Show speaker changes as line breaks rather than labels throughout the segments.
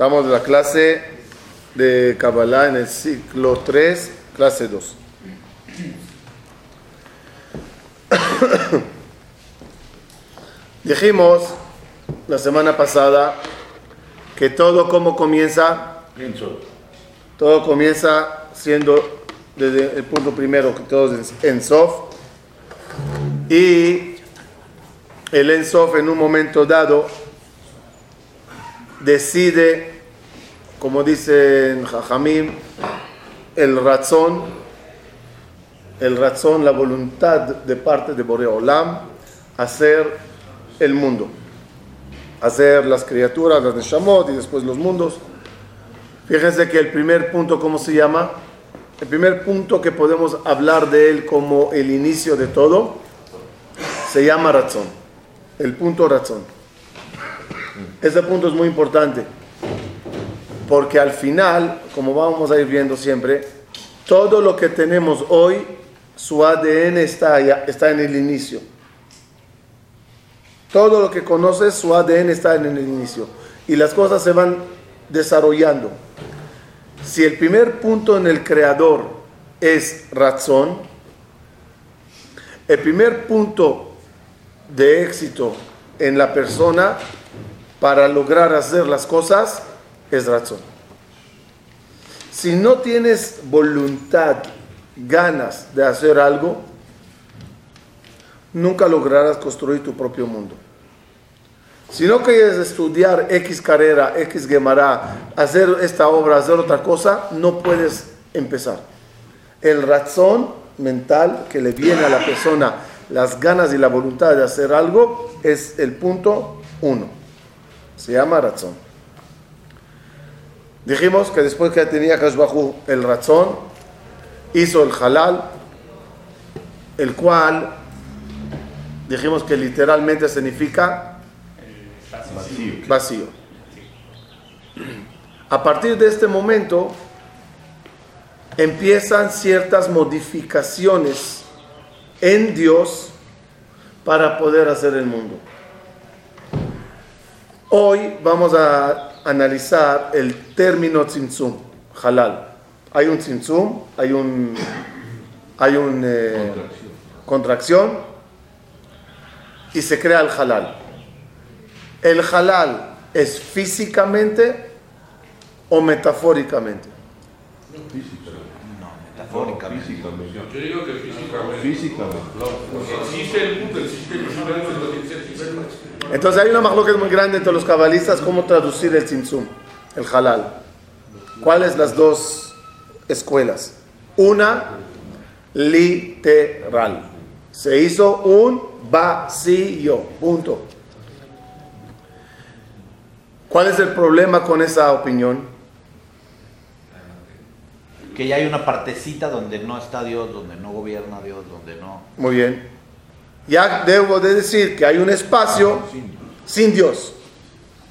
Estamos en la clase de Kabbalah en el ciclo 3, clase 2. Dijimos la semana pasada que todo como comienza, todo comienza siendo desde el punto primero que todo es en Sof y el Ensof en un momento dado decide, como dicen Jajamim, el razón, el razón, la voluntad de parte de Boreolam, hacer el mundo, hacer las criaturas, las de Shamot y después los mundos. Fíjense que el primer punto, ¿cómo se llama? El primer punto que podemos hablar de él como el inicio de todo, se llama razón. El punto razón. Ese punto es muy importante, porque al final, como vamos a ir viendo siempre, todo lo que tenemos hoy, su ADN está, allá, está en el inicio. Todo lo que conoces, su ADN está en el inicio. Y las cosas se van desarrollando. Si el primer punto en el creador es razón, el primer punto de éxito en la persona para lograr hacer las cosas es razón. Si no tienes voluntad, ganas de hacer algo, nunca lograrás construir tu propio mundo. Si no quieres estudiar X carrera, X Gemara, hacer esta obra, hacer otra cosa, no puedes empezar. El razón mental que le viene a la persona, las ganas y la voluntad de hacer algo, es el punto uno. Se llama razón. Dijimos que después que tenía Kashbahu el razón, hizo el halal, el cual dijimos que literalmente significa vacío. vacío. A partir de este momento empiezan ciertas modificaciones en Dios para poder hacer el mundo. Hoy vamos a analizar el término tzimtzum, halal. Hay un tzimtzum, hay un, hay un eh, contracción. y se crea el halal. ¿El halal es físicamente o metafóricamente?
No, metafóricamente.
Yo digo que físicamente.
Físicamente.
Existe el mundo, existe el universo,
entonces hay una es muy grande entre los cabalistas cómo traducir el tzimtzum, el halal. ¿Cuáles las dos escuelas? Una, literal. Se hizo un vacío, punto. ¿Cuál es el problema con esa opinión?
Que ya hay una partecita donde no está Dios, donde no gobierna Dios, donde no...
Muy bien ya debo de decir que hay un espacio sin Dios.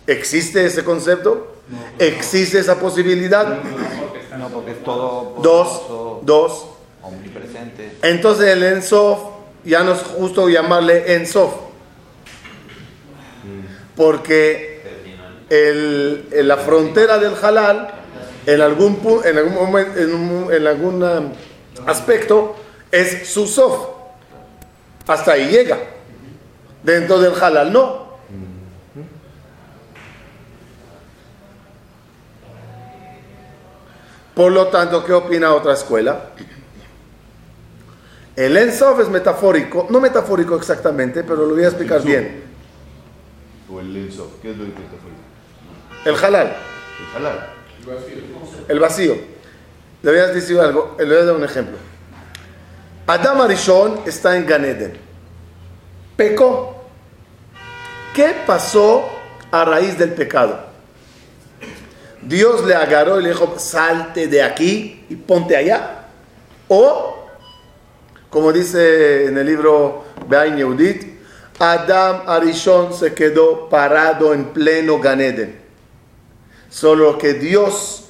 ¿Existe ese concepto? ¿Existe esa posibilidad?
No, porque es todo
dos, dos.
Omnipresente.
Entonces el Ensof ya no es justo llamarle Ensof. Porque el, en la frontera del halal, en algún, en algún, momento, en, en algún um, aspecto, es su sof hasta ahí llega. Dentro del halal no. Por lo tanto, ¿qué opina otra escuela? El Ensof es metafórico, no metafórico exactamente, pero lo voy a explicar bien.
¿O el Ensof? ¿Qué es lo metafórico?
El halal.
El halal.
El vacío. Le voy a decir algo, le voy a dar un ejemplo. Adam Arishon está en Ganeden. Pecó. ¿Qué pasó a raíz del pecado? Dios le agarró y le dijo, salte de aquí y ponte allá. O, como dice en el libro Be'ain Yehudit, Adam Arishon se quedó parado en pleno Ganeden. Solo que Dios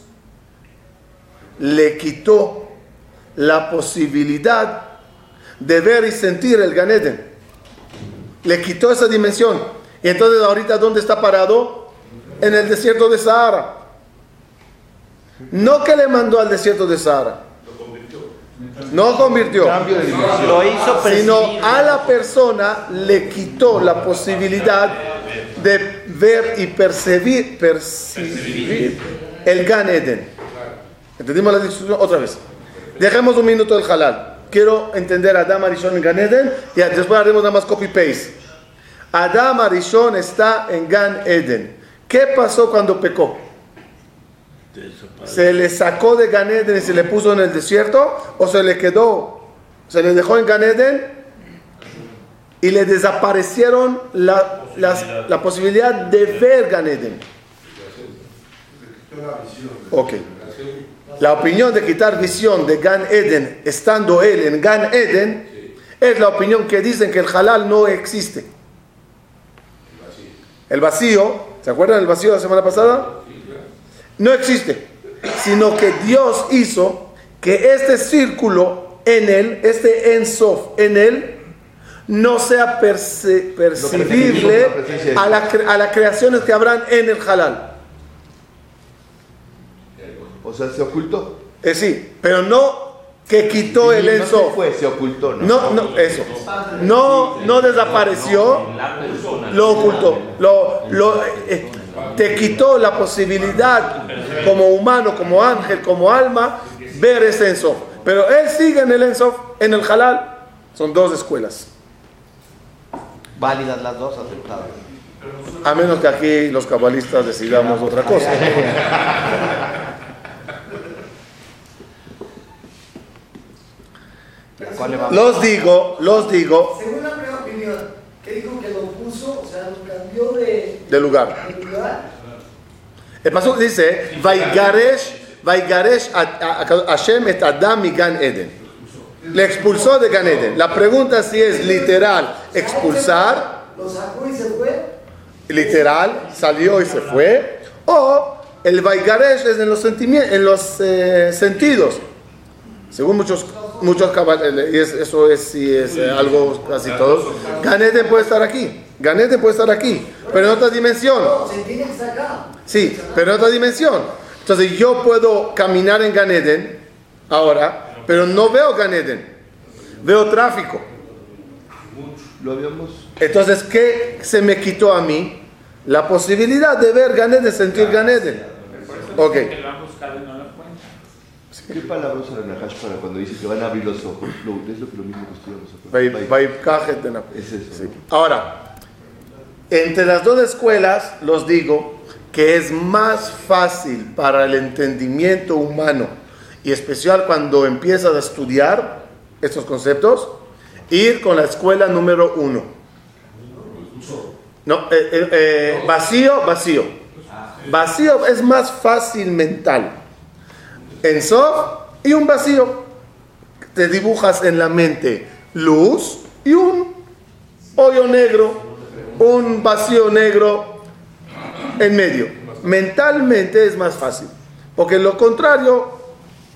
le quitó la posibilidad de ver y sentir el Ganeden. Le quitó esa dimensión. Y entonces ahorita, ¿dónde está parado? En el desierto de Sahara. No que le mandó al desierto de Sahara. No convirtió.
Cambio de dimensión.
Lo hizo
Sino a la persona le quitó la posibilidad de ver y percibir, percibir el Gan Eden. ¿Entendimos la discusión? Otra vez. Dejemos un minuto el halal. Quiero entender a Adam Arishon en Gan Eden y después haremos nada más copy-paste. Adam Arishon está en Gan Eden. ¿Qué pasó cuando pecó? ¿Se le sacó de Gan Eden y se le puso en el desierto? ¿O se le quedó? ¿Se le dejó en Gan Eden? Y le desaparecieron la, las- la posibilidad de ver Gan Eden. Ok. La opinión de quitar visión de Gan Eden, estando él en Gan Eden, es la opinión que dicen que el halal no existe. El vacío, ¿se acuerdan del vacío de la semana pasada? No existe, sino que Dios hizo que este círculo en él, este ensof en él, no sea perce- percibible a, la a las creaciones que habrán en el halal.
O sea, se ocultó.
Eh, sí, pero no que quitó el
no se
ensof.
fue, se ocultó, ¿no?
No, no, eso. No, no desapareció, lo ocultó. Lo, lo, eh, te quitó la posibilidad como humano, como ángel, como alma, ver ese ensof. Pero él sigue en el ensof, en el halal. Son dos escuelas.
Válidas las dos, aceptadas.
A menos que aquí los cabalistas decidamos otra cosa.
¿Cuál le?
Los digo, los digo
Según la primera opinión, que dijo que lo puso, o sea, lo cambió de,
de lugar.
de lugar.
El paso dice, Vaigaresh, Vaigaresh a- a- a- Hashem et Adam mi Gan Eden. Le expulsó de Gan Eden. La pregunta si es literal expulsar,
Lo sacó y se fue.
literal salió y se fue, o el Vaigaresh es en los, en los eh, sentidos. Según muchos, muchos cabal- eh, y es- eso es, sí es eh, algo casi todos. Gan Eden puede estar aquí, Gan Eden puede estar aquí, pero en otra dimensión. Sí, pero en otra dimensión. Entonces yo puedo caminar en Gan Eden ahora, pero no veo Gan Eden. Veo tráfico.
Lo habíamos.
Entonces, ¿qué se me quitó a mí? La posibilidad de ver Gan Eden, sentir Gan Eden. Ok.
Que lo han buscado y no lo encuentran.
¿Qué palabra usa la Nahash para cuando dice que van a abrir los ojos? Lo- es lo que lo mismo que estudiamos. Es eso.
Sí. Ahora, entre las dos escuelas, los digo que es más fácil para el entendimiento humano, y especial cuando empiezas a estudiar estos conceptos, ir con la escuela número uno. No, eh, eh, eh, vacío, vacío. Vacío es más fácil mental. En sof y un vacío. Te dibujas en la mente luz y un hoyo negro, un vacío negro en medio. Mentalmente es más fácil, porque lo contrario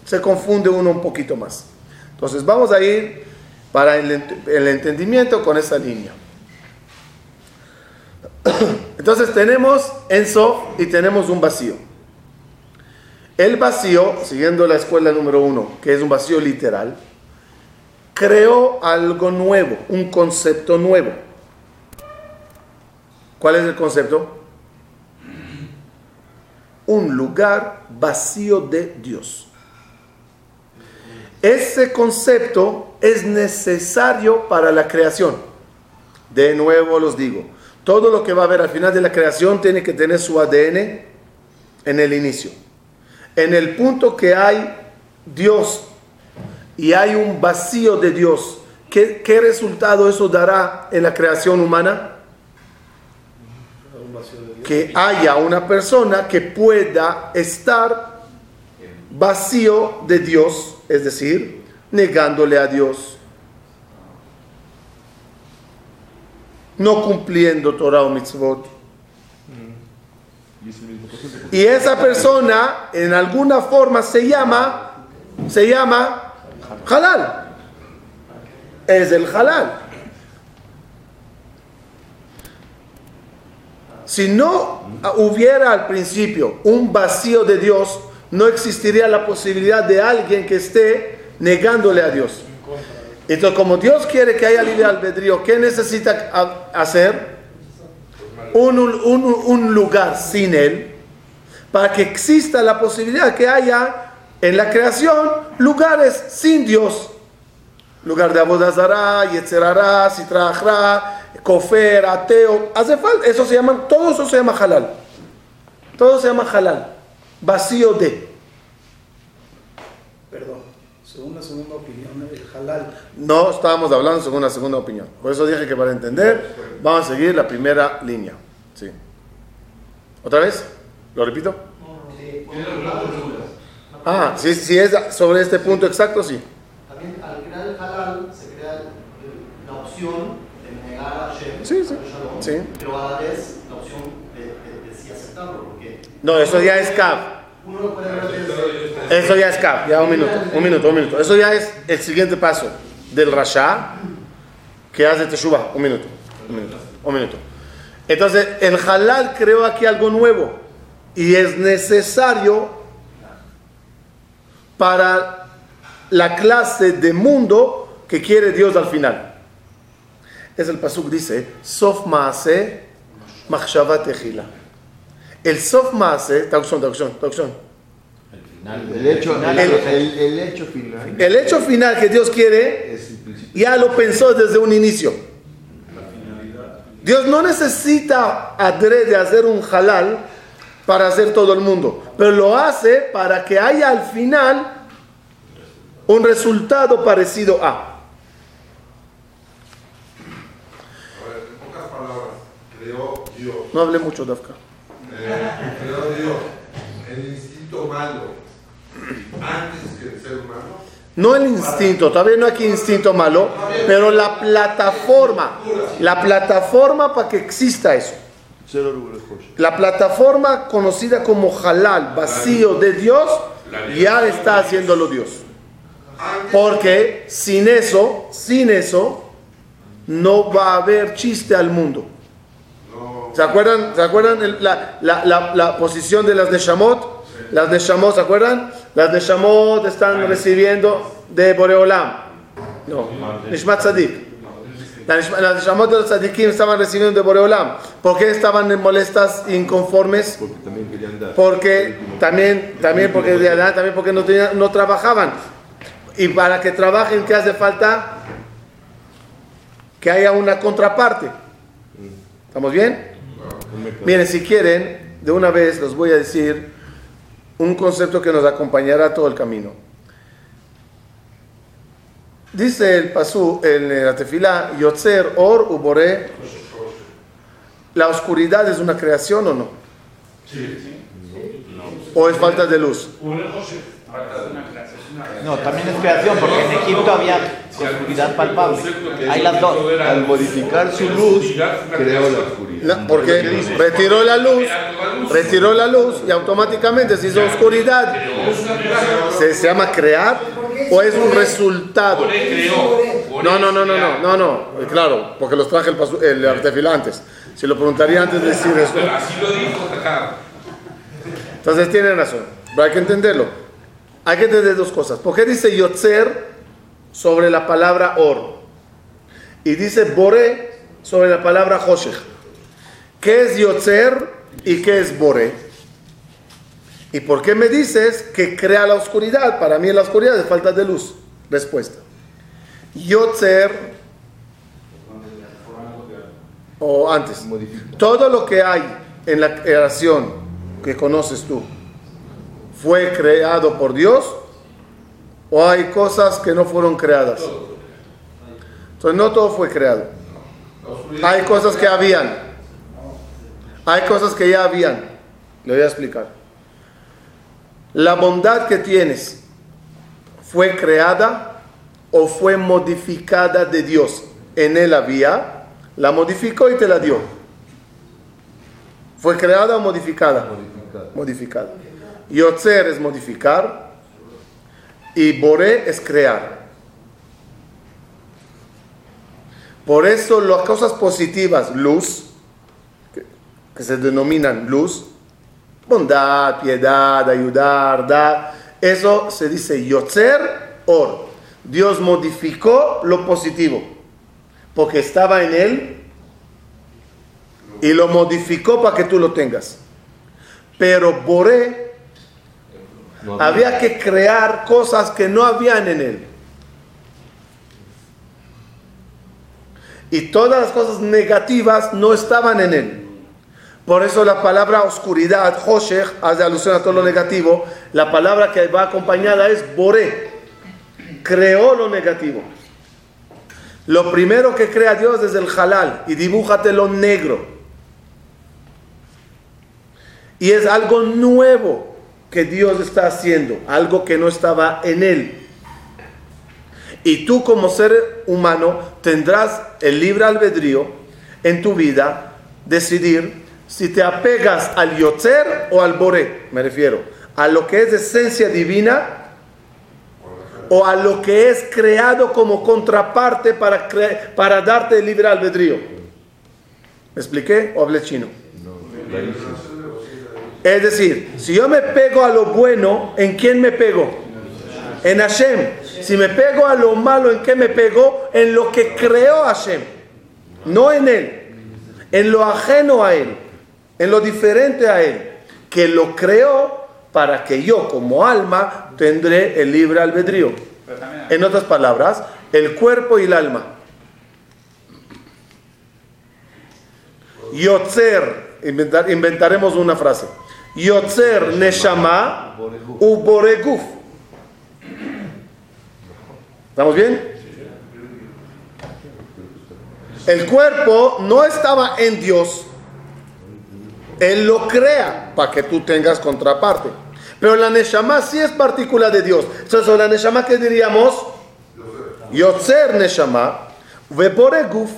se confunde uno un poquito más. Entonces vamos a ir para el, ent- el entendimiento con esa línea. Entonces tenemos Ensof y tenemos un vacío. El vacío, siguiendo la escuela número uno, que es un vacío literal, creó algo nuevo, un concepto nuevo. ¿Cuál es el concepto? Un lugar vacío de Dios. Ese concepto es necesario para la creación. De nuevo los digo, todo lo que va a haber al final de la creación tiene que tener su ADN en el inicio. En el punto que hay Dios y hay un vacío de Dios, ¿qué, resultado eso dará en la creación humana? Que haya una persona que pueda estar vacío de Dios, es decir, negándole a Dios, no cumpliendo Torah o mitzvot.
Y
esa persona en alguna forma se llama, se llama halal. Es el halal. Si no hubiera al principio un vacío de Dios, no existiría la posibilidad de alguien que esté negándole a Dios. Entonces, como Dios quiere que haya libre albedrío, ¿qué necesita ha- hacer? Un, un- un lugar sin Él, para que exista la posibilidad que haya en la creación lugares sin Dios. Lugar de Abodazara, Yetzerara, Sitrahra, Kofer, Ateo. Hace falta, eso se llama, todo eso se llama halal. Todo se llama halal. Vacío de.
Perdón, según la segunda opinión, el halal.
No estábamos hablando según la segunda opinión. Por eso dije que para entender, vamos a seguir la primera línea. Sí. ¿Otra vez? ¿Lo repito? Ah, si, si es sobre este punto exacto, sí.
También al crear el halal se crea la opción de negar a Hashem,
Sí, sí, sí.
pero a la vez la opción de, de, de sí aceptarlo, porque
No, eso ya es CAP.
uno lo puede ver.
Eso ya es CAP. Ya un minuto, un minuto, un minuto. Eso ya es el siguiente paso del Rasha que hace Teshuvah. Un minuto, un minuto, un minuto. Entonces, el halal creó aquí algo nuevo y es necesario para la clase de mundo que quiere Dios al final. Es el pasuk dice, Sof Maase Machshavat Ejila. El Sof Maase, traducción, traducción, traducción.
El hecho, el,
El-
el- el hecho final.
El hecho final que Dios quiere, ya lo pensó desde un inicio. Dios no necesita adrede hacer un halal para hacer todo el mundo, pero lo hace para que haya al final un resultado parecido a.
A ver, en pocas palabras, creó Dios,
No hablé mucho, Dafka.
eh, creó Dios. El instinto malo antes que el ser humano.
No el instinto, todavía no aquí instinto malo, pero la plataforma, la plataforma para que exista eso. La plataforma conocida como halal, vacío de Dios, ya está haciéndolo Dios. Porque sin eso, sin eso, no va a haber chiste al mundo. ¿Se acuerdan, ¿se acuerdan el- la, la- la- la posición de las Neshamot? Las Neshamot, ¿se acuerdan? Las Neshamot están recibiendo de Boreolam. No, Nishmat Tzadik. Las Neshamot de los Tzadikim estaban recibiendo de Boreolam. ¿Por qué estaban molestas, inconformes?
Porque también querían dar.
porque también, también porque también porque no, tenían- no trabajaban. Y para que trabajen, ¿qué hace falta? Que haya una contraparte. ¿Estamos bien? Miren, si quieren, de una vez les voy a decir un concepto que nos acompañará todo el camino. Dice el pasú en la tefilá, Yotzer or ubore, ¿la oscuridad es una creación o no? ¿O es falta de luz?
No, también es creación, porque en Egipto había oscuridad palpable. Hay las dos.
Al modificar su luz, creó la oscuridad.
No, porque retiró la luz, retiró la luz y automáticamente se hizo oscuridad. ¿Se, se llama crear o es un resultado? No, no, no, no, no, no, no, claro, porque los traje el, el artefila antes. Si lo preguntaría antes de decir eso.
Así lo dijo.
Entonces tienen razón, pero hay que entenderlo. Hay que entender dos cosas. ¿Por qué dice Yotzer sobre la palabra or? Y dice Bore sobre la palabra Hoshech. ¿Qué es Yotzer y qué es Bore? ¿Y por qué me dices que crea la oscuridad? Para mí la oscuridad es falta de luz. Respuesta. Yotzer, o antes, todo lo que hay en la creación que conoces tú, ¿fue creado por Dios? ¿O hay cosas que no fueron creadas? Entonces no todo fue creado. Hay cosas que habían. Hay cosas que ya habían. Le voy a explicar. La bondad que tienes fue creada o fue modificada de Dios. En él había, la modificó y te la dio. ¿Fue creada o modificada?
Modificada.
Modificada. Yotzer es modificar y Boré es crear. Por eso las cosas positivas, luz, que, se denominan luz, Bondad, piedad, ayudar, dar. Eso se dice Yotzer Or. Dios modificó lo positivo porque estaba en él y lo modificó para que tú lo tengas. Pero Boré Había que crear cosas que no habían en él. Y todas las cosas negativas no estaban en él. Por eso la palabra oscuridad, Hoshech, hace alusión a todo lo negativo. La palabra que va acompañada es Boré. Creó lo negativo. Lo primero que crea Dios es el halal y dibújate lo negro. Y es algo nuevo que Dios está haciendo, algo que no estaba en él. Y tú como ser humano tendrás el libre albedrío en tu vida decidir si te apegas al Yotzer o al Boré, me refiero, a lo que es esencia divina o a lo que es creado como contraparte para, darte el libre albedrío. ¿Me expliqué o hablé chino? Es decir, si yo me pego a lo bueno, ¿en quién me pego? En Hashem. Si me pego a lo malo, ¿en qué me pego? En lo que creó Hashem. No en él. En lo ajeno a él. En lo diferente a él. Que lo creó para que yo como alma tendré el libre albedrío. En otras palabras, el cuerpo y el alma. Yotzer, inventar- inventaremos una frase. Yotzer neshama u boreguf. ¿Estamos bien? El cuerpo no estaba en Dios. Él lo crea para que tú tengas contraparte. Pero la Neshama sí es partícula de Dios. Entonces, la Neshama, ¿qué diríamos? Yotzer Neshama, Vebore Guf.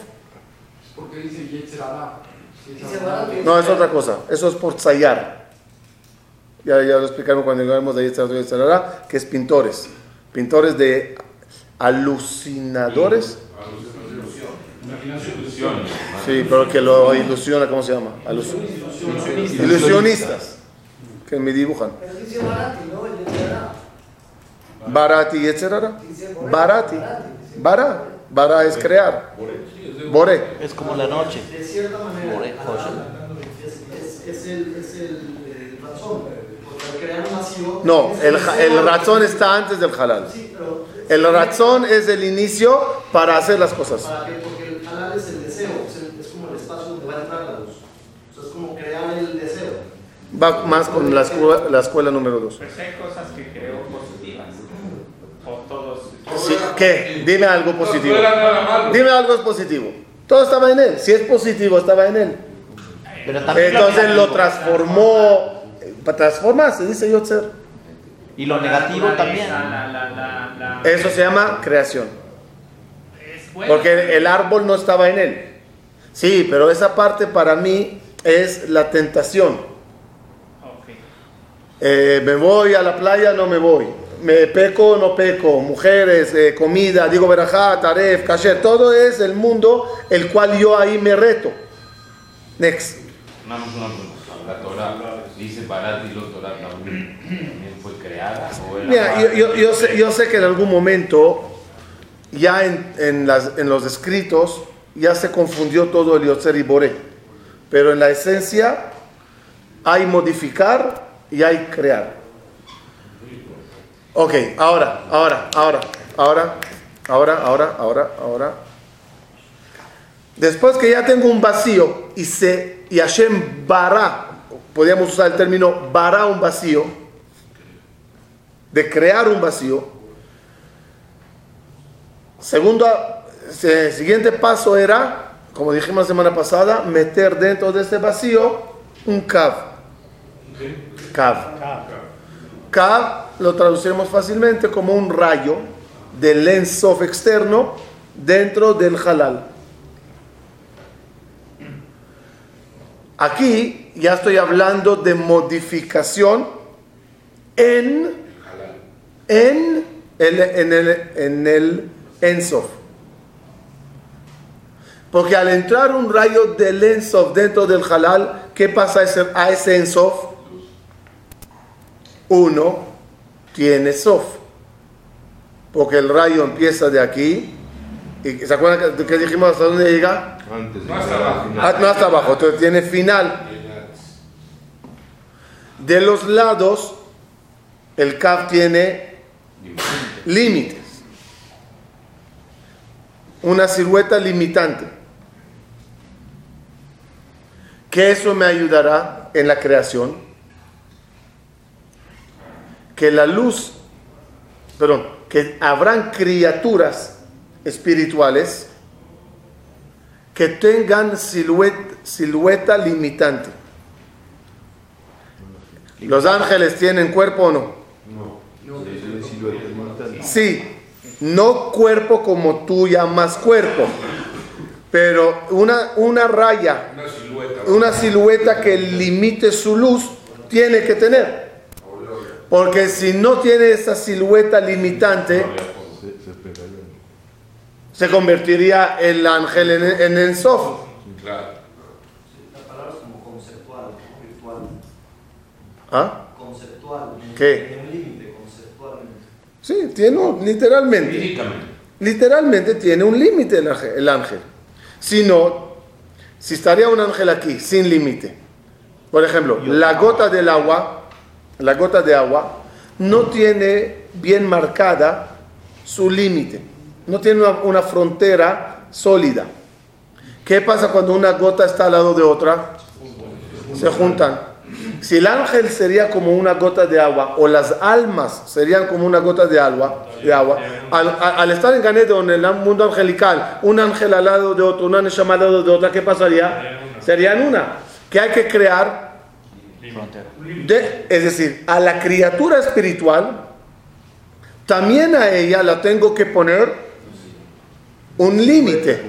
No, es otra cosa. Eso es por Zayar. Ya, ya lo explicamos cuando llegamos de Yetzirah, que es pintores. Pintores de alucinadores. Sí, pero que lo ilusiona, ¿cómo se llama? Alus- Ilusionistas. Que me dibujan.
Barati, ¿no? El Yetzirah.
Barati
Boré.
Bara. Bara es crear. Boré.
Es como la noche.
De cierta manera, es, es, es el, es el, eh, razón. Crear.
No, el, el razón está antes del halal.
Sí, pero.
El razón es el inicio para hacer las cosas.
Para que, porque el halal es el deseo, es, el- es como el espacio donde va a entrar la luz. O sea, es como crear el deseo.
Va más con la escuela, la escuela número 2.
Pues hay cosas que creo positivas. O todos.
¿Qué? Dime algo positivo. Dime algo positivo. Todo estaba en él. Si es positivo, estaba en él.
Pero
Entonces lo transformó. Para transformarse, dice Yotzer.
Y lo negativo también.
naturaleza, La, la, la, la-
Eso se llama creación.
es bueno.
Porque el árbol no estaba en él. Sí, pero esa parte para mí es la tentación. Eh, me voy a la playa, no me voy. Me peco, o no peco. Mujeres, eh, comida, digo verajá, taref, kasher. Todo es el mundo el cual yo ahí me reto. Next.
Una pregunta. La Torah dice Barat y lo Torah también fue creada o era
Mira, yo, sé, yo sé que en algún momento, ya en, en las- en los escritos, ya se confundió todo el Yotzer y Boré. Pero en la esencia hay modificar y hay crear. Ok, ahora, ahora, ahora, ahora, ahora, ahora, ahora, ahora. Después que ya tengo un vacío y, se, y Hashem bará, podríamos usar el término bará un vacío, de crear un vacío. Segundo, eh, siguiente paso era, como dijimos la semana pasada, meter dentro de ese vacío un cav. Cav. Cav lo traduciremos fácilmente como un rayo del ensof externo dentro del halal. Aquí ya estoy hablando de modificación en, en el, en el, en el Ensof. Porque al entrar un rayo del Ensof dentro del halal, ¿qué pasa a ese, a ese Ensof? uno tiene sof. Porque el rayo empieza de aquí. ¿Y ¿Se acuerdan que, que dijimos hasta dónde llega?
Antes
No hasta abajo.
final.
Ah, no hasta abajo, entonces tiene final. De los lados, el CAF tiene límites. Una silueta limitante. Que eso me ayudará en la creación. Que la luz, perdón, que habrán criaturas espirituales que tengan silueta, silueta limitante. ¿Los ángeles tienen cuerpo o no?
Limitante.
Sí, no cuerpo como tú llamas cuerpo, pero una, una raya,
Una silueta.
una silueta que limite su luz, tiene que tener. Porque si no tiene esa silueta limitante,
Se, se
convertiría el ángel en, en el sof.
Claro.
¿Ah?
Conceptual.
¿Qué?
Tiene un límite conceptualmente.
Sí, tiene un- literalmente. Literalmente tiene un límite el ángel, el ángel. Si no, si estaría un ángel aquí sin límite, por ejemplo, la gota del agua, la gota de agua, no tiene bien marcada su límite, no tiene una, una frontera sólida. ¿Qué pasa cuando una gota está al lado de otra? Se juntan. Si el ángel sería como una gota de agua, o las almas serían como una gota de agua, de agua al, estar en Ganedon, en el mundo angelical, un ángel al lado de otro, una Neshama al de otra, ¿qué pasaría? Serían una. Que hay que crear, de- es decir, a la criatura espiritual, también a ella la tengo que poner un límite.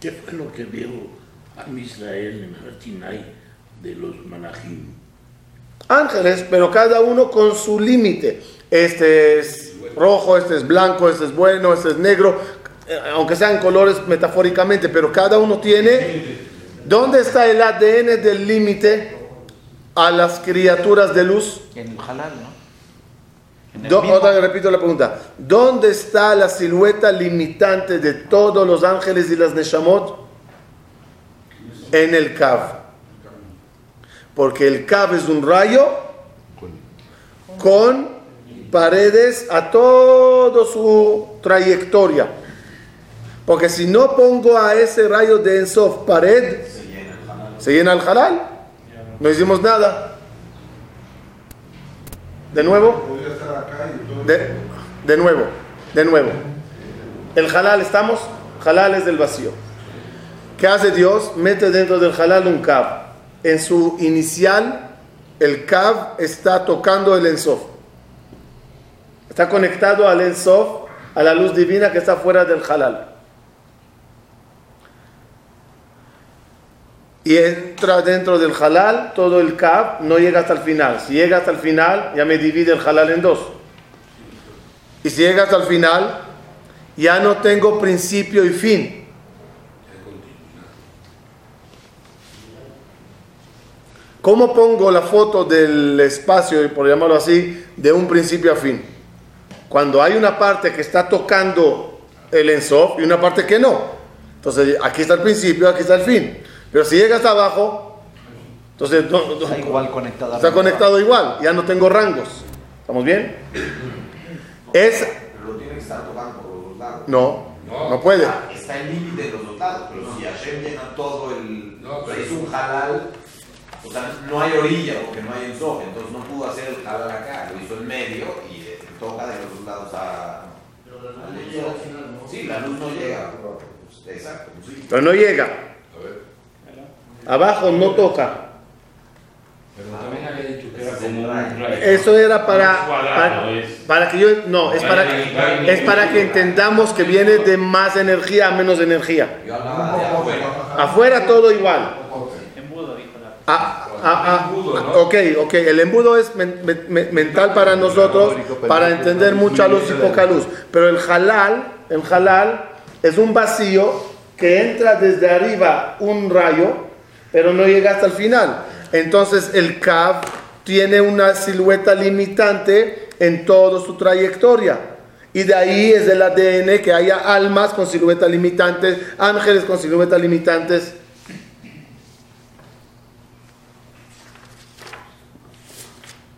¿Qué fue lo que vio a Israel en Hartinai de los Manajim?
ángeles, pero cada uno con su límite. Este es rojo, este es blanco, este es bueno, este es negro, eh, aunque sean colores metafóricamente, pero cada uno tiene... ¿Dónde está el ADN del límite a las criaturas de luz?
En el halal, ¿no? En el
Do-
mismo-
otra vez repito la pregunta. ¿Dónde está la silueta limitante de todos los ángeles y las Neshamot? En el Kav. Porque el Kav es un rayo con paredes a toda su trayectoria. Porque si no pongo a ese rayo de Ensof pared, se llena el halal. No hicimos nada. De nuevo. De, de nuevo, de nuevo. El halal, ¿estamos? Halal es del vacío. ¿Qué hace Dios? Mete dentro del halal un cab. En su inicial, el cab está tocando el ensof. Está conectado al ensof, a la luz divina que está fuera del halal. Y entra dentro del halal, todo el cab no llega hasta el final. Si llega hasta el final, ya me divide el halal en dos. Y si llega hasta el final, ya no tengo principio y fin. ¿Cómo pongo la foto del espacio, por llamarlo así, de un principio a fin? Cuando hay una parte que está tocando el ensof y una parte que no. Entonces, aquí está el principio, aquí está el fin. Pero si llega hasta abajo, entonces no- no-
Está igual conectada.
está conectado igual, ya no tengo rangos. ¿Estamos bien? Es
Pero lo tiene que estar tocando por los dos lados.
no,
No.
no puede.
Ah, Está el límite de los dos lados, pero si Hashem llena todo el.
No, pero-
es un halal. O sea, no hay orilla porque no hay ensoje, entonces no pudo hacer el halal acá, lo hizo en medio y eh, toca de los dos lados a.
Pero la luz
al
no.
Sí, la luz no llega. Pues, Exacto, sí.
Pero no llega.
A ver.
Abajo no toca.
Pero también había dicho que era como un
rayo.
Eso era para, para, que yo no, es para, es para que entendamos que viene de más energía a menos energía.
Afuera
todo igual. Ah, ah, ah, ok, ok. El embudo es men- men- men- mental para nosotros para entender mucha luz y poca luz. Pero el halal, el halal es un vacío que entra desde arriba un rayo, pero no llega hasta el final. Entonces el Kav tiene una silueta limitante en toda su trayectoria. Y de ahí es del ADN que haya almas con siluetas limitantes, ángeles con siluetas limitantes.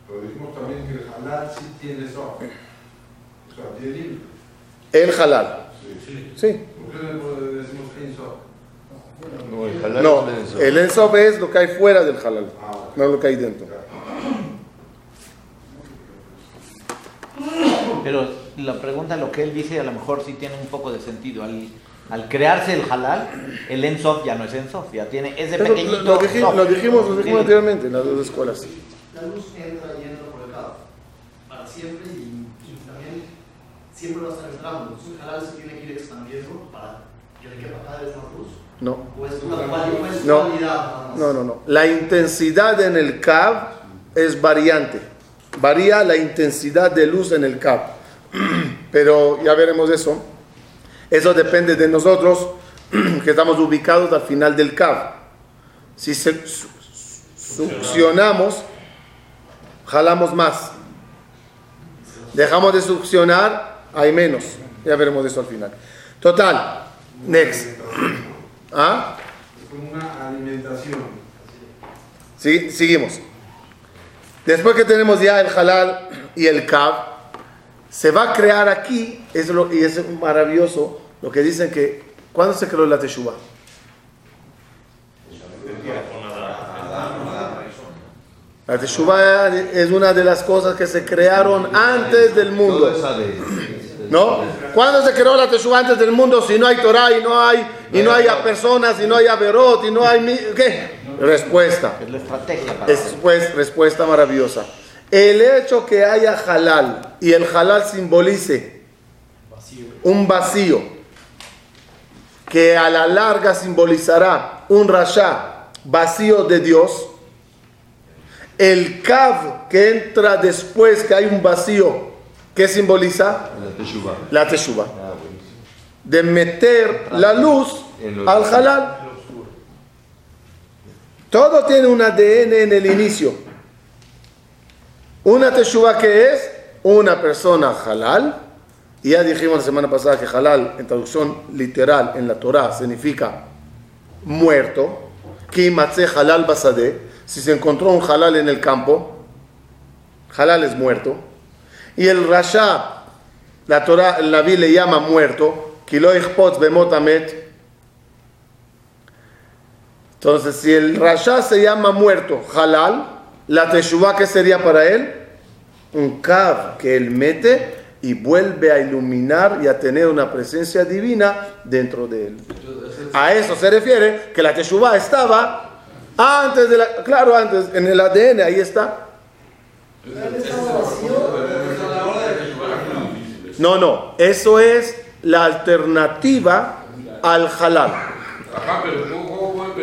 Pero dijimos también que el halal sí tiene eso. O sea, tiene límite.
El halal.
Sí.
Sí.
¿Por qué le decimos Ensof?
No, el halal
No,
es el
es lo que hay fuera del halal,
Ah, bueno.
no lo que hay dentro.
Pero la pregunta, lo que él dice, a lo mejor sí tiene un poco de sentido. Al, al crearse el halal, el ensof ya no es ensof, ya tiene, es de
Eso
pequeñito.
lo, lo dijimos, lo dijimos anteriormente en las dos escuelas.
La luz entra y entra por el cabo. Para siempre y, y también siempre va a estar entrando. El halal se tiene que ir expandiendo para que le quepa cada vez más luz.
No,
O es una cualidad, o es
No.
cualidad nada más.
no, no, no. La intensidad en el cab es variante. Varía la intensidad de luz en el cab. Pero ya veremos eso. Eso depende de nosotros, que estamos ubicados al final del cab. Si se- su- succionamos, jalamos más. Dejamos de succionar, hay menos. Ya veremos eso al final. Total. Next. ¿Ah?
Como una alimentación.
Sí, seguimos. Después que tenemos ya el halal y el kab, se va a crear aquí, es lo, y es maravilloso, lo que dicen que, ¿cuándo se creó la teshuva? La teshuva es una de las cosas que se crearon antes del mundo. ¿No? ¿Cuándo se creó la Teshuvah antes del mundo si no hay Torah y no hay, y no hay a personas y no hay Averot y no hay... ¿Qué? Respuesta.
Es la estrategia para
Después, respuesta maravillosa. El hecho que haya halal y el halal simbolice un vacío que a la larga simbolizará un rasha vacío de Dios, el kav que entra después que hay un vacío, ¿qué simboliza?
La teshuva. Ah.
De meter la luz al halal. Todo tiene un ADN en el inicio. Una teshuva que es una persona halal. Y ya dijimos la semana pasada que halal en traducción literal en la Torah significa muerto. Ki halal basade. Si se encontró un halal en el campo, halal es muerto. Y el rasha, la Torah, el Naví le llama muerto. Entonces, si el rasha se llama muerto, halal, la teshuva que sería para él, un kav que él mete y vuelve a iluminar y a tener una presencia divina dentro de él. A eso se refiere que la teshuva estaba antes de la, claro, antes en el ADN, ahí está. No, no, eso es la alternativa al halal.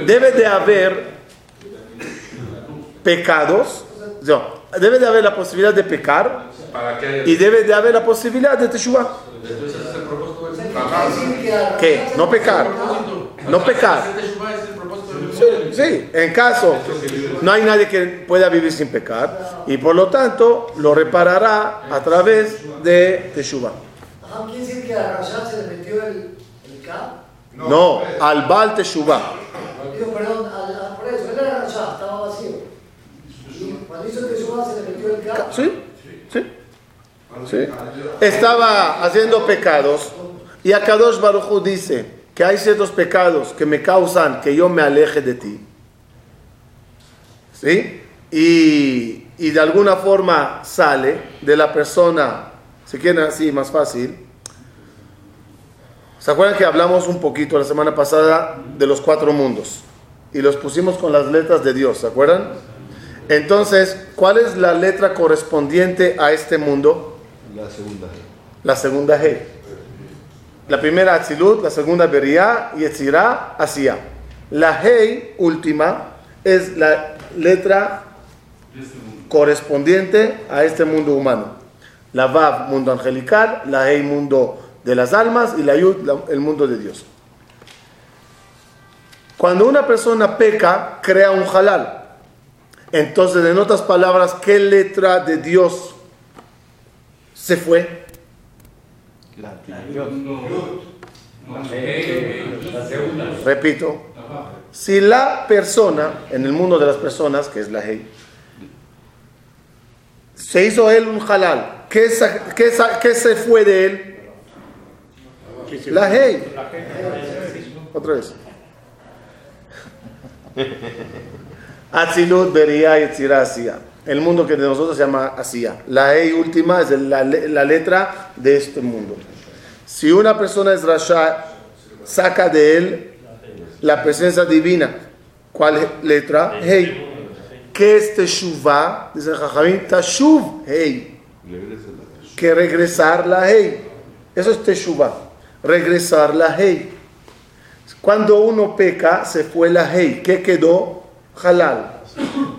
Debe de haber pecados, no, debe de haber la posibilidad de pecar y debe de haber la posibilidad de teshuva. ¿Qué? No pecar. No pecar.
Ese Teshuvah es el propósito del
Sí, en caso no hay nadie que pueda vivir sin pecar y por lo tanto lo reparará a través de teshuva.
Ajá, quiere decir que a Rashad se le metió el, el K.
No, al Baal teshuva.
Digo, perdón, al, por eso, él era Rashad, estaba vacío. Cuando hizo Teshuvah se le metió el K.
Sí, sí. Sí. Estaba haciendo pecados y Akadosh Baruj Hu dice que hay ciertos pecados que me causan que yo me aleje de ti. ¿Sí? Y, y de alguna forma sale de la persona, si quieren así más fácil. ¿Se acuerdan que hablamos un poquito la semana pasada de los cuatro mundos? Y los pusimos con las letras de Dios, ¿se acuerdan? Entonces, ¿cuál es la letra correspondiente a este mundo?
La segunda.
La segunda G. La primera Atzilut, la segunda Beria, Yetzirah, Asiyah. La G última es la letra correspondiente a este mundo humano. La Vav, mundo angelical, la Hey, mundo de las almas, y la Yud, el mundo de Dios. Cuando una persona peca, crea un halal. Entonces, en otras palabras, ¿qué letra de Dios se fue?
La,
Repito, si la persona, en el mundo de las personas, que es la Hei, se hizo él un halal, ¿qué, qué qué se fue de él? La Hei. Otra vez. Atzilut, Beria, Yetzirah, Asiya. El mundo que de nosotros se llama Asiya. La Hei última es la, la letra de este mundo. Si una persona es Rasha, saca de él la presencia divina. ¿Cuál letra? Hei. ¿Qué es Teshuvah? Dice Jajamín, Tashuv, Hei. Que regresar la Hei. Eso es Teshuvah. Regresar la Hei. Cuando uno peca, se fue la Hei. ¿Qué quedó? Halal.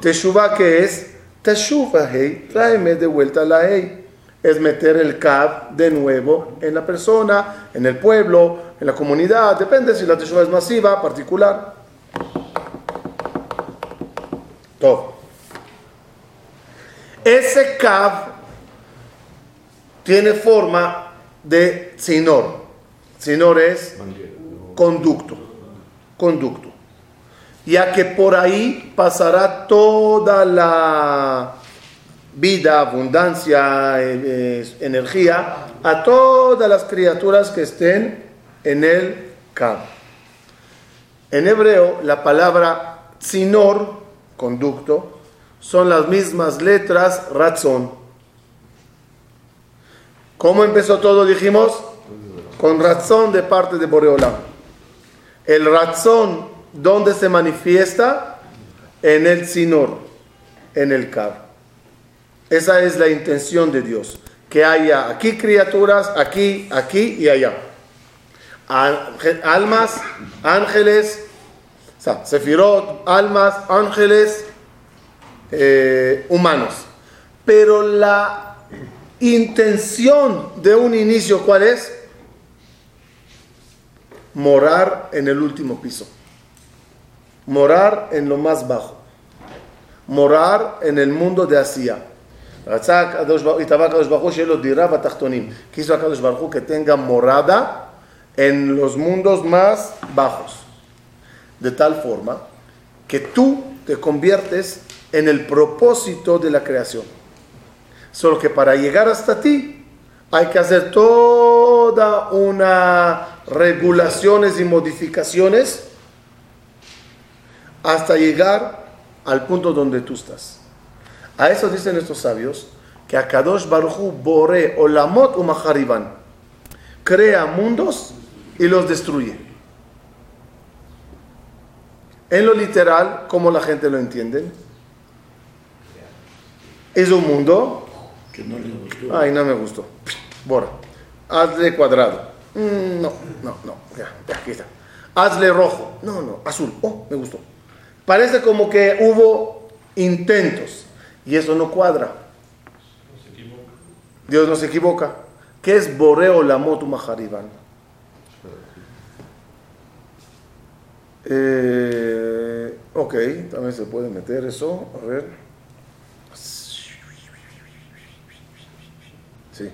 Teshuvah, ¿qué es? Teshuvah, Hei. Tráeme de vuelta la Hei. Es meter el Kab de nuevo en la persona, en el pueblo, en la comunidad. Depende si la Teshuvah es masiva, particular. Todo. Ese Kab tiene forma de sinor. Sinor es conducto. Conducto. Ya que por ahí pasará toda la vida, abundancia, eh, eh, energía a todas las criaturas que estén en el Kab. En hebreo, la palabra sinor, conducto, son las mismas letras razón. ¿Cómo empezó todo? Dijimos, con razón de parte de Boreolam. El razón, ¿dónde se manifiesta? En el sinor, en el cab. Esa es la intención de Dios. Que haya aquí criaturas, aquí, aquí y allá. Almas, ángeles, o sea, sefirot, almas, ángeles, eh, humanos. Pero la intención de un inicio, ¿cuál es? Morar en el último piso morar en lo más bajo, morar en el mundo de Asia. Quiso a Kadosh Baruj que tenga morada en los mundos más bajos, de tal forma que tú te conviertes en el propósito de la creación. Solo que para llegar hasta ti hay que hacer toda una regulaciones y modificaciones hasta llegar al punto donde tú estás. A eso dicen estos sabios que Akadosh Baruchu Bore Olamot Umahariban crea mundos y los destruye. En lo literal, como la gente lo entiende, es un mundo
Que no le gustó.
Ay, no me gustó. Bora. Hazle cuadrado. Mm, no, no, no. Ya, ya, aquí está. Hazle rojo. No, no, azul. Oh, me gustó. Parece como que hubo intentos y eso no cuadra. Dios no se equivoca. ¿Qué es Boreo la motu mahariban? Eh, ok, también se puede meter eso. A ver. Sí.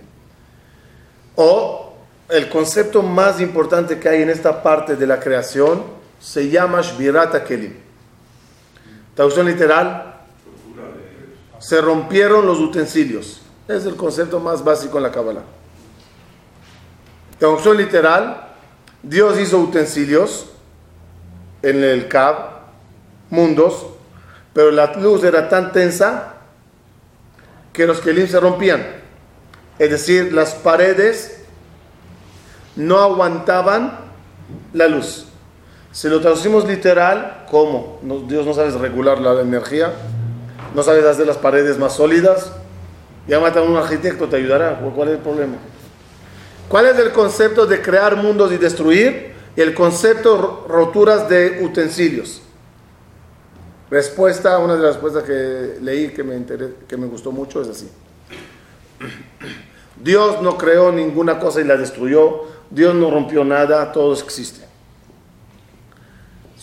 O el concepto más importante que hay en esta parte de la creación se llama Shvirata Kelim. Traducción literal, se rompieron los utensilios. Es el concepto más básico en la Kabbalah. Traducción literal, Dios hizo utensilios en el Kab, mundos, pero la luz era tan tensa que los Kelim se rompían. Es decir, las paredes no aguantaban la luz. Si lo traducimos literal, ¿cómo? Dios no sabe regular la energía, no sabes hacer las paredes más sólidas. Llámate a un arquitecto, te ayudará. ¿Cuál es el problema? ¿Cuál es el concepto de crear mundos y destruir? Y el concepto ro- roturas de utensilios. Respuesta, una de las respuestas que leí que me, que me gustó mucho es así. Dios no creó ninguna cosa y la destruyó. Dios no rompió nada, todo existe.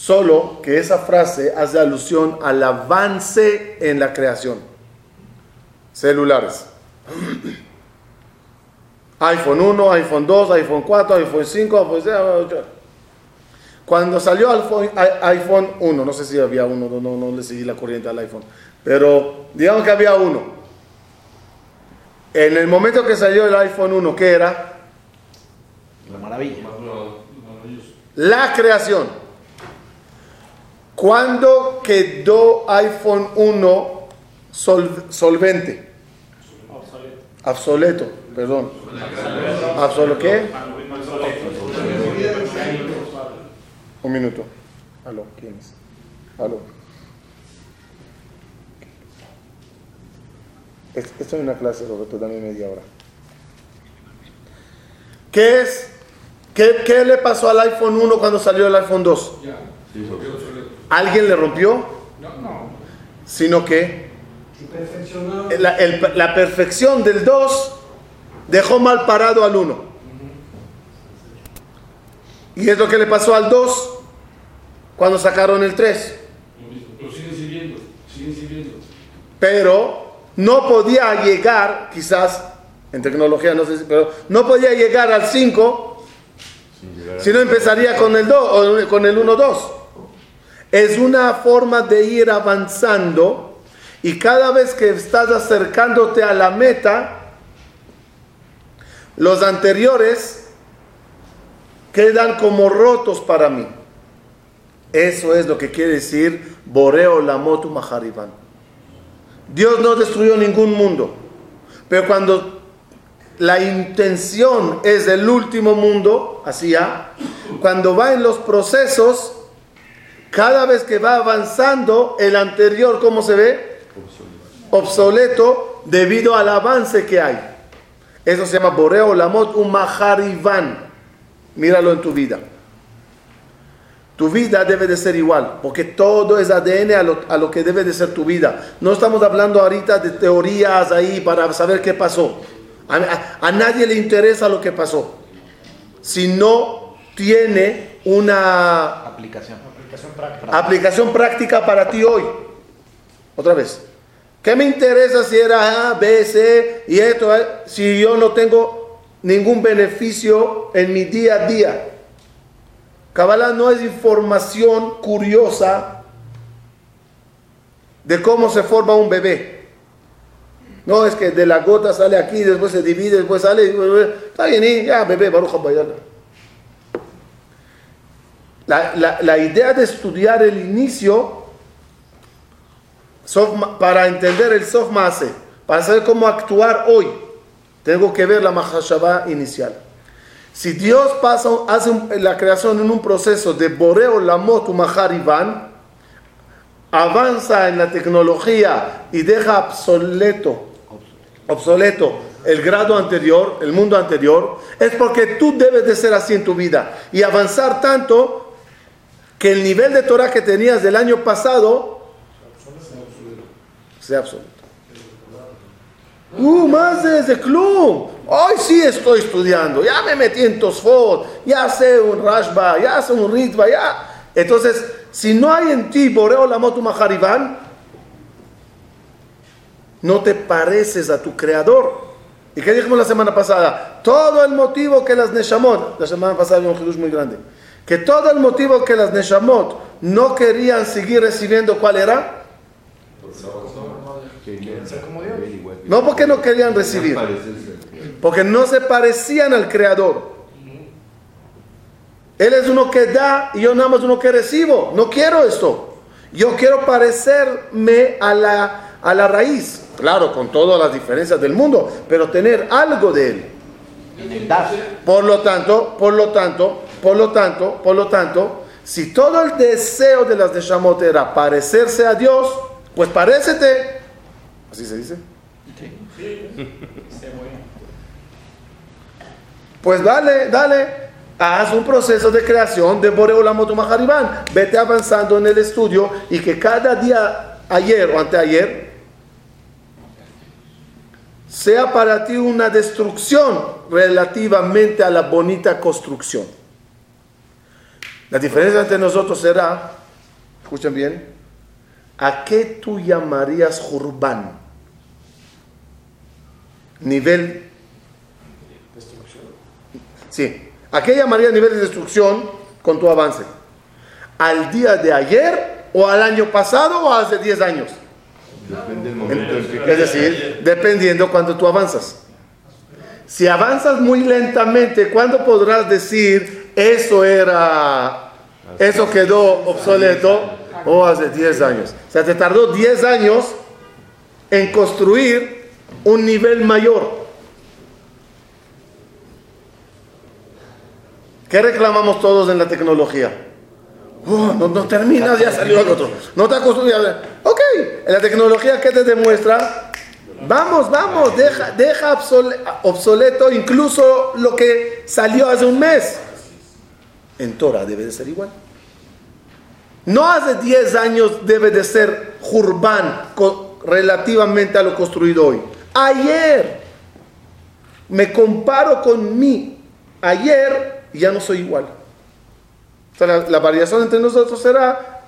Solo que esa frase hace alusión al avance en la creación. Celulares. iPhone 1, iPhone 2, iPhone 4, iPhone 5, iPhone 6, Cuando salió iPhone, i- iPhone 1, no sé si había uno, no, no, no le seguí la corriente al iPhone, pero digamos que había uno. En el momento que salió el iPhone 1, ¿qué era?
La maravilla.
La creación. ¿Cuándo quedó iPhone 1 sol- solvente? Obsoleto, perdón. ¿Absolo qué? Un minuto. Aló, ¿quién es? Aló. Es- Estoy en una clase, Roberto, dame media hora. ¿Qué es? ¿Qué, qué le pasó al iPhone 1 cuando salió el iPhone 2? ¿Alguien le rompió? Sino que la, el- la perfección del 2 dejó mal parado al 1. Y es lo que le pasó al 2 cuando sacaron el 3.
Pero siguen sirviendo, siguen sirviendo.
Pero no podía llegar, quizás en tecnología, no sé si, pero no podía llegar al 5 si no empezaría con el 2 o con el 1 2. Es una forma de ir avanzando y cada vez que estás acercándote a la meta, los anteriores quedan como rotos para mí. Eso es lo que quiere decir Boreo Lamotu Mahariban. Dios no destruyó ningún mundo, pero cuando la intención es el último mundo, así ya, cuando va en los procesos, cada vez que va avanzando, el anterior, ¿cómo se ve? Obsoleto debido al avance que hay. Eso se llama Boreo Lamot Umaharivan. Míralo en tu vida. Tu vida debe de ser igual, porque todo es ADN a lo, a lo que debe de ser tu vida. No estamos hablando ahorita de teorías ahí para saber qué pasó. A, a- a nadie le interesa lo que pasó. Si no tiene una
Aplicación.
Aplicación práctica para ti hoy. Otra vez. ¿Qué me interesa si era A, B, C y esto? Si yo no tengo ningún beneficio en mi día a día. Kabbalah no es información curiosa de cómo se forma un bebé. No es que de la gota sale aquí, después se divide, después sale. Está bien, ya, bebé, Baruch Habayala. La, la- idea de estudiar el inicio para entender el Sof Maase, para saber cómo actuar hoy, tengo que ver la Mahashabah inicial. Si Dios pasa, hace la creación en un proceso de Boreo Lamot Maharivan, avanza en la tecnología y deja obsoleto, obsoleto el grado anterior, el mundo anterior, es porque tú debes de ser así en tu vida y avanzar tanto que el nivel de Torah que tenías del año pasado sea absoluto. Uh, más desde club. Hoy sí estoy estudiando. Ya me metí en Tosfot. Ya sé un Rashba. Ya sé un Ritva. Ya. Entonces, si no hay en ti Boreo Lamotu Maharivan, no te pareces a tu creador. ¿Y qué dijimos la semana pasada? Todo el motivo que las Neshamot, la semana pasada había un Jesús muy grande, que todo el motivo que las Neshamot no querían seguir recibiendo, ¿cuál era? No porque no querían recibir, porque no se parecían al Creador. Él es uno que da y yo nada más uno que recibo. No quiero esto. Yo quiero parecerme a la, a la raíz. Claro, con todas las diferencias del mundo, pero tener algo de él. Por lo tanto, por lo tanto, por lo tanto, por lo tanto, si todo el deseo de las de Shamot era parecerse a Dios, pues parécete. ¿Así se dice? Pues dale, dale, haz un proceso de creación de Boreolamot Mahariban. Vete avanzando en el estudio y que cada día, ayer o anteayer, sea para ti una destrucción relativamente a la bonita construcción. La diferencia entre nosotros será, escuchen bien, ¿a qué tú llamarías Jurban? Nivel... Sí. ¿A qué llamarías nivel de destrucción con tu avance? ¿Al día de ayer o al año pasado o hace 10 años?
Depende del momento
Es decir, dependiendo cuando tú avanzas. Si avanzas muy lentamente, ¿cuándo podrás decir eso era, eso quedó obsoleto? O hace 10 años. O sea, te tardó 10 años en construir un nivel mayor. ¿Qué reclamamos todos en la tecnología? Oh, no, terminas, ya salió el otro. No te acostumbras. Ok, en la tecnología, ¿qué te demuestra? Vamos, vamos, deja, deja obsole- obsoleto incluso lo que salió hace un mes. En Torah debe de ser igual. No hace 10 años debe de ser Jurban co- relativamente a lo construido hoy. Ayer me comparo con mí. Ayer ya no soy igual. La, variación entre nosotros será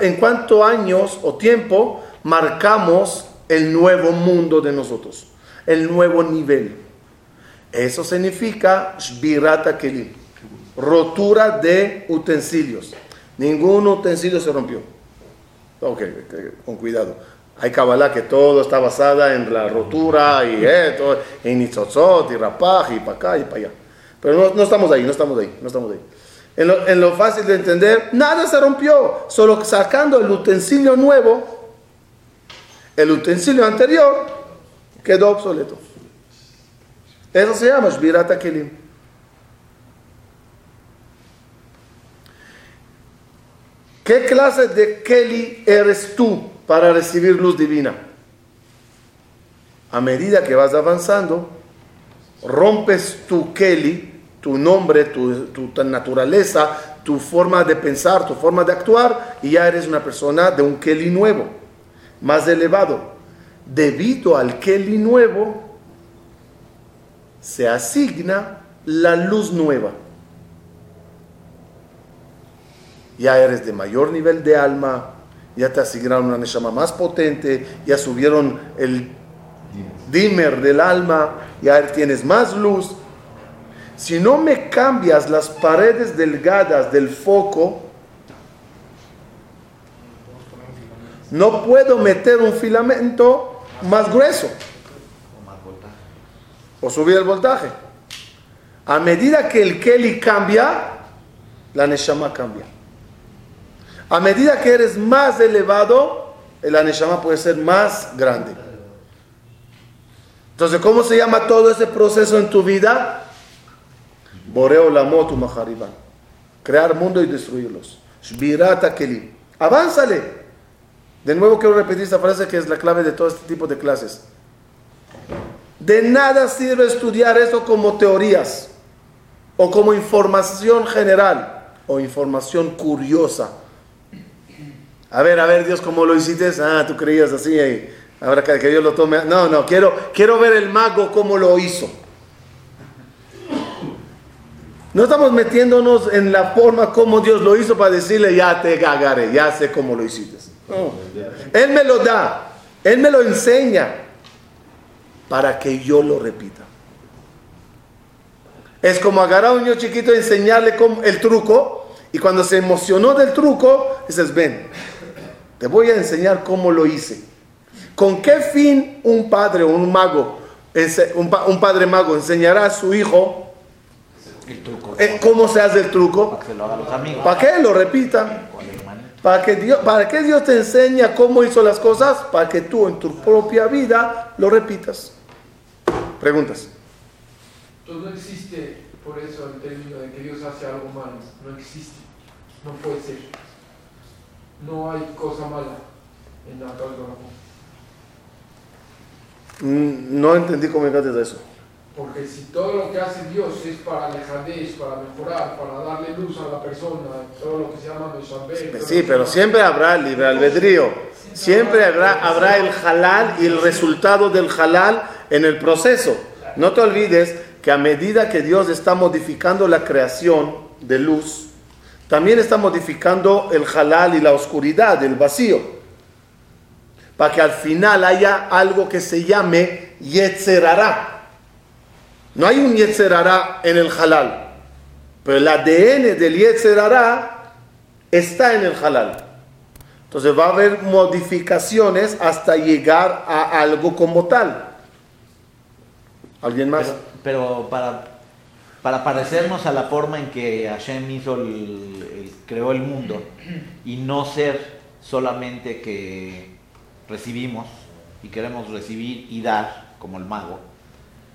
en cuántos años o tiempo marcamos el nuevo mundo de nosotros, el nuevo nivel. Eso significa Shbirata Kelim, rotura de utensilios. Ningún utensilio se rompió. Ok, ok, con cuidado. Hay Kabbalah que todo está basada en la rotura y esto, en Nitzotzot y Rapaj y para acá y para allá. Pero no, no estamos ahí, no estamos ahí, no estamos ahí. En lo, en lo fácil de entender, nada se rompió, solo sacando el utensilio nuevo, el utensilio anterior quedó obsoleto. Eso se llama Shbirata Kelim. ¿Qué clase de Keli eres tú para recibir luz divina? A medida que vas avanzando, rompes tu Keli, tu nombre, tu, tu naturaleza, tu forma de pensar, tu forma de actuar, y ya eres una persona de un Keli nuevo, más elevado. Debido al Keli nuevo, se asigna la luz nueva. Ya eres de mayor nivel de alma, ya te asignaron una Neshama más potente, ya subieron el dimmer del alma, ya tienes más luz. Si no me cambias las paredes delgadas del foco, no puedo meter un filamento más grueso o subir el voltaje. A medida que el Keli cambia, la Neshama cambia. A medida que eres más elevado, el Aneshama puede ser más grande. Entonces, ¿cómo se llama todo ese proceso en tu vida? Boreo la motu mahariban. Crear mundo y destruirlos. Shbirata kelim. Avánzale. De nuevo quiero repetir esta frase que es la clave de todo este tipo de clases. De nada sirve estudiar eso como teorías o como información general o información curiosa. A ver, a ver, Dios, ¿cómo lo hiciste? Ah, tú creías así, y ahora que, Dios lo tome. No, no, quiero, quiero ver el mago cómo lo hizo. No estamos metiéndonos en la forma como Dios lo hizo para decirle, ya te cagaré, ya sé cómo lo hiciste. Él me lo da, Él me lo enseña para que yo lo repita. Es como agarrar a un niño chiquito y enseñarle el truco, y cuando se emocionó del truco, dices, ven, te voy a enseñar cómo lo hice. ¿Con qué fin un padre o un mago, un, pa- un padre mago enseñará a su hijo
El truco.
eh, cómo se hace el truco?
Para que se lo hagan los amigos.
¿Para qué lo
hermanito.
¿Para que, Dios, ¿Para qué Dios te enseña cómo hizo las cosas? Para que tú en tu propia vida lo repitas. Preguntas.
No existe por eso el término de que Dios hace algo malo. No existe. No puede ser. No hay cosa mala en la.
Mm, No entendí cómo llegaste a eso.
Porque si todo lo que hace Dios es para alejarles, para mejorar, para darle luz a la persona, todo lo que se llama Meshaber, todo
Sí, pero siempre habrá libre albedrío. Siempre habrá, habrá el halal y el resultado del halal en el proceso. No te olvides que a medida que Dios está modificando la creación de luz, también está modificando el halal y la oscuridad, el vacío, para que al final haya algo que se llame Yetzerara. No hay un Yetzerara en el halal, pero el ADN del Yetzerara está en el halal. Entonces va a haber modificaciones hasta llegar a algo como tal. ¿Alguien más?
Pero para, para parecernos a la forma en que Hashem hizo el, el- creó el mundo y no ser solamente que recibimos y queremos recibir y dar como el mago,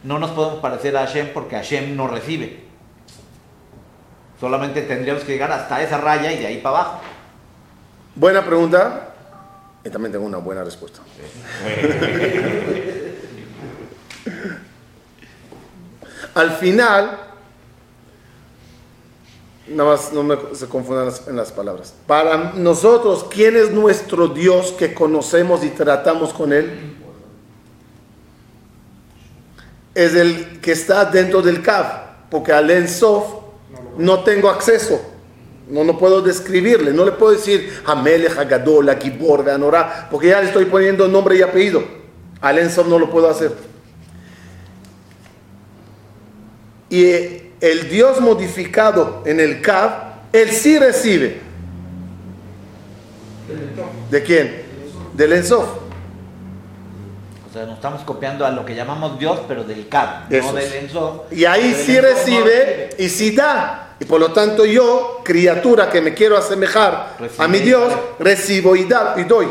no nos podemos parecer a Hashem porque Hashem no recibe. Solamente tendríamos que llegar hasta esa raya y de ahí para abajo.
Buena pregunta. Y también tengo una buena respuesta. Al final, nada más no me, se confundan las- en las palabras. Para nosotros, ¿quién es nuestro Dios que conocemos y tratamos con Él? Es el que está dentro del Kav, porque al Ensof no tengo acceso. No, no puedo describirle, no le puedo decir Amelech, Hagadol, Gibor, Veanorá, porque ya le estoy poniendo nombre y apellido. Al Ensof no lo puedo hacer. Y eh, el Dios modificado en el Kav, él sí recibe. ¿De quién? Del Ensof.
O sea, nos estamos copiando a lo que llamamos Dios, pero del
Eso
no del Ensof.
Y ahí sí
no
recibe y sí da. Y por lo tanto yo, criatura que me quiero asemejar a mi. Dios, recibo y, da, y doy.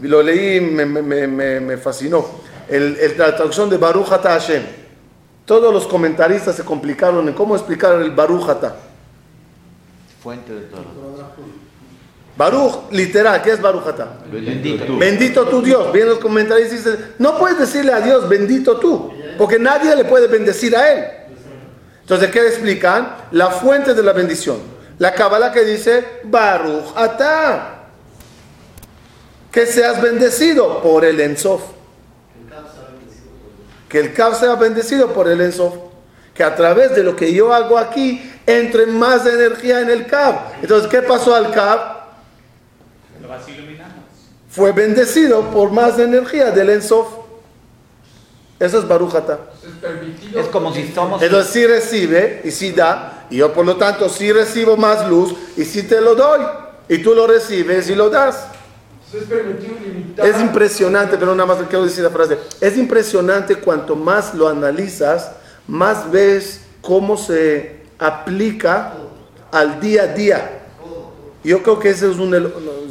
Lo leí, me, me- me- me- me fascinó. El, el- la traducción de Baruch Hashem. Todos los comentaristas se complicaron en cómo explicar el Baruch Ata.
Fuente de todo.
Baruch, literal, ¿qué es Baruch Ata?
Bendito tú.
Bendito tu Dios. Bien los comentaristas dicen, no puedes decirle a Dios bendito tú, porque nadie le puede bendecir a Él. Entonces, ¿qué le explican? La fuente de la bendición. La Kabbalah que dice, Baruch. Que seas bendecido por el Ensof. Que el Kab sea bendecido por el Ensof. Que a través de lo que yo hago aquí, entre más energía en el Kab. Entonces, ¿qué pasó al Kab?
Lo vas iluminando.
fue bendecido por más energía del Ensof. Eso es Baruch Ata.
Es permitido.
Es como si somos...
Entonces sí recibe y sí da, y yo por lo tanto sí recibo más luz y sí te lo doy, y tú lo recibes y lo das.
Es
impresionante, pero nada más quiero decir la frase, es impresionante cuanto más lo analizas, más ves cómo se aplica al día a día. Yo creo que ese es un,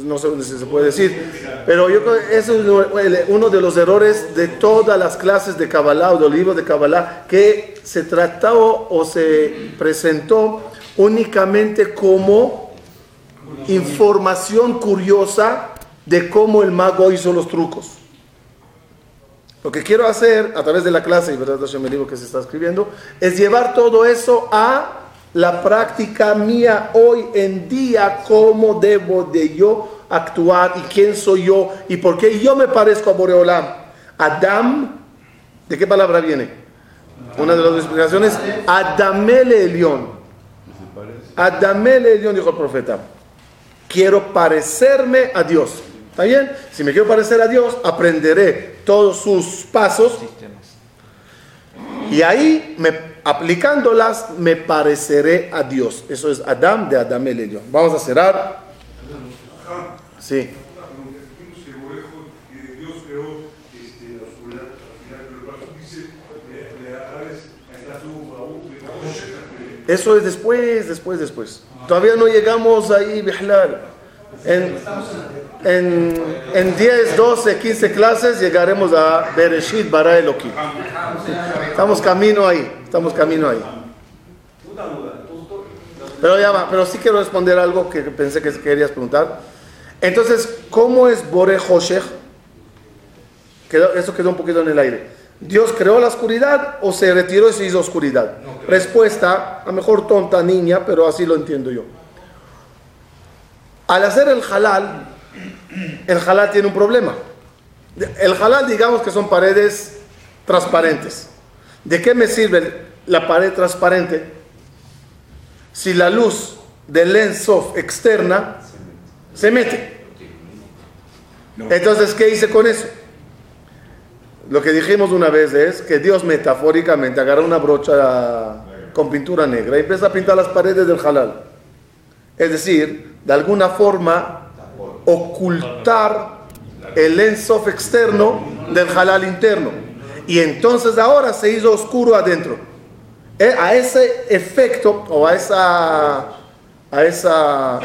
no, sé se puede decir, pero yo ese es uno de los errores de todas las clases de Kabbalah o de libros de Kabbalah, que se trató o se presentó únicamente como información curiosa de cómo el mago hizo los trucos. Lo que quiero hacer a través de la clase, y verdad Hashem, el libro que se está escribiendo, es llevar todo eso a la práctica mía hoy en día, cómo debo de yo actuar y quién soy yo y por qué yo me parezco a Boreolam. Adam, ¿de qué palabra viene? Una de las explicaciones, Adamele Elión. Adamele Elión, dijo el profeta. Quiero parecerme a Dios. ¿Está bien? Si me quiero parecer a Dios, aprenderé todos sus pasos y ahí, aplicándolas, me pareceré a Dios. Eso es Adam de Adam el Elión. Vamos a cerrar. Sí. Eso es después, después, después. Todavía no llegamos ahí, Bihlal. En, en, en 10, 12, 15 clases llegaremos a Bereshit Bara Elohim. Estamos camino ahí, estamos camino ahí. Pero ya va, pero sí quiero responder algo que pensé que querías preguntar. Entonces, ¿cómo es Bore Hoshech? Quedó- eso quedó un poquito en el aire. ¿Dios creó la oscuridad o se retiró y se hizo oscuridad? Respuesta, a lo mejor tonta niña, pero así lo entiendo yo. Al hacer el halal, el halal tiene un problema. El halal, digamos que son paredes transparentes. ¿De qué me sirve la pared transparente si la luz del Ensof externa se mete. Entonces, ¿qué hice con eso? Lo que dijimos una vez es que Dios metafóricamente agarra una brocha con pintura negra y empieza a pintar las paredes del halal. Es decir, de alguna forma ocultar el ensof externo del halal interno. Y entonces ahora se hizo oscuro adentro. Eh, A ese efecto o a esa, a esa, a,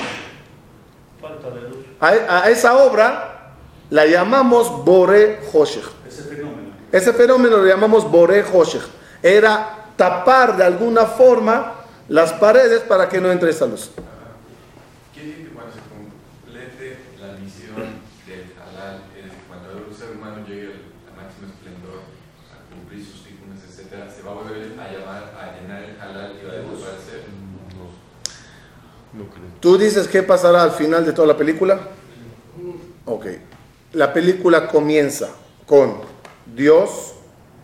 a esa obra la llamamos Bore Hoshech.
Ese fenómeno.
Ese fenómeno lo llamamos Bore Hoshech. Era tapar de alguna forma las paredes para que no entre esa luz.
¿Quién dice que cuando se complete la misión del halal, es cuando el ser humano llegue al al máximo esplendor, a cumplir sus títulos, etcétera, se va a volver a llamar, a llenar el halal y va a desaparecer?
¿Tú dices qué pasará al final de toda la película? Ok. La película comienza con Dios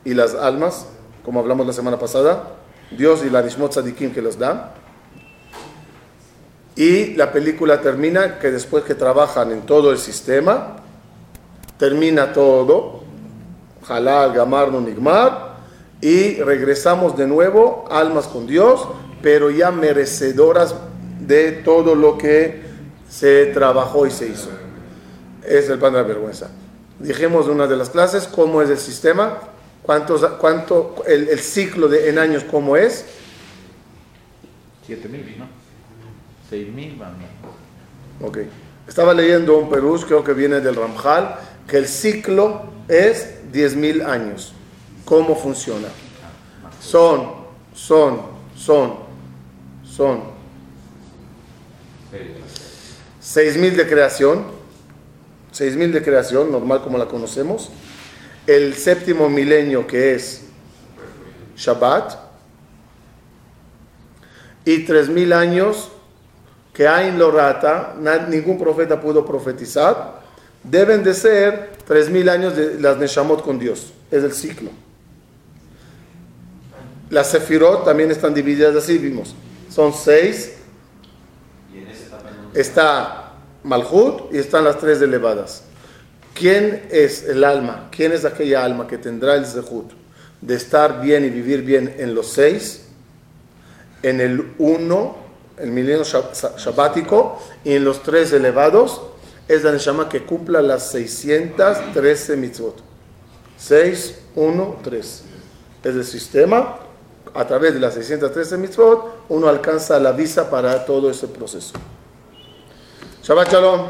y las almas, como hablamos la semana pasada. Dios y la Nishmot Tzadikim que los dan. Y la película termina que después que trabajan en todo el sistema, termina todo, Halal, Gamar, Nigmar, y regresamos de nuevo, almas con Dios, pero ya merecedoras de todo lo que se trabajó y se hizo. Es el pan de la vergüenza. Dijimos en una de las clases cómo es el sistema, cuántos, cuánto, el, el ciclo de, en años cómo es.
7000, ¿no? 6000 van.
Ok. Estaba leyendo un Perú, creo que viene del Ramjal, que el ciclo es 10.000 años. ¿Cómo funciona? Son, son, son, son 6.000 de creación, 6.000 de creación, normal como la conocemos. El séptimo milenio que es Shabbat. Y 3.000 años que Ain lo rata, na- ningún profeta pudo profetizar, deben de ser 3.000 años de las Neshamot con Dios. Es el ciclo. Las Sefirot también están divididas así, vimos. Son seis.
Y en esa etapa no
Está Malhut y están las tres elevadas. ¿Quién es el alma? ¿Quién es aquella alma que tendrá el Zehut de estar bien y vivir bien en los seis, en el uno, el milenio shab- sa- shabático, y en los tres elevados? Es la Neshama que cumpla las 613 mitzvot. 6, 1, 3. Es el sistema. A través de las 613 mitzvot, uno alcanza la visa para todo ese proceso. שבת שלום.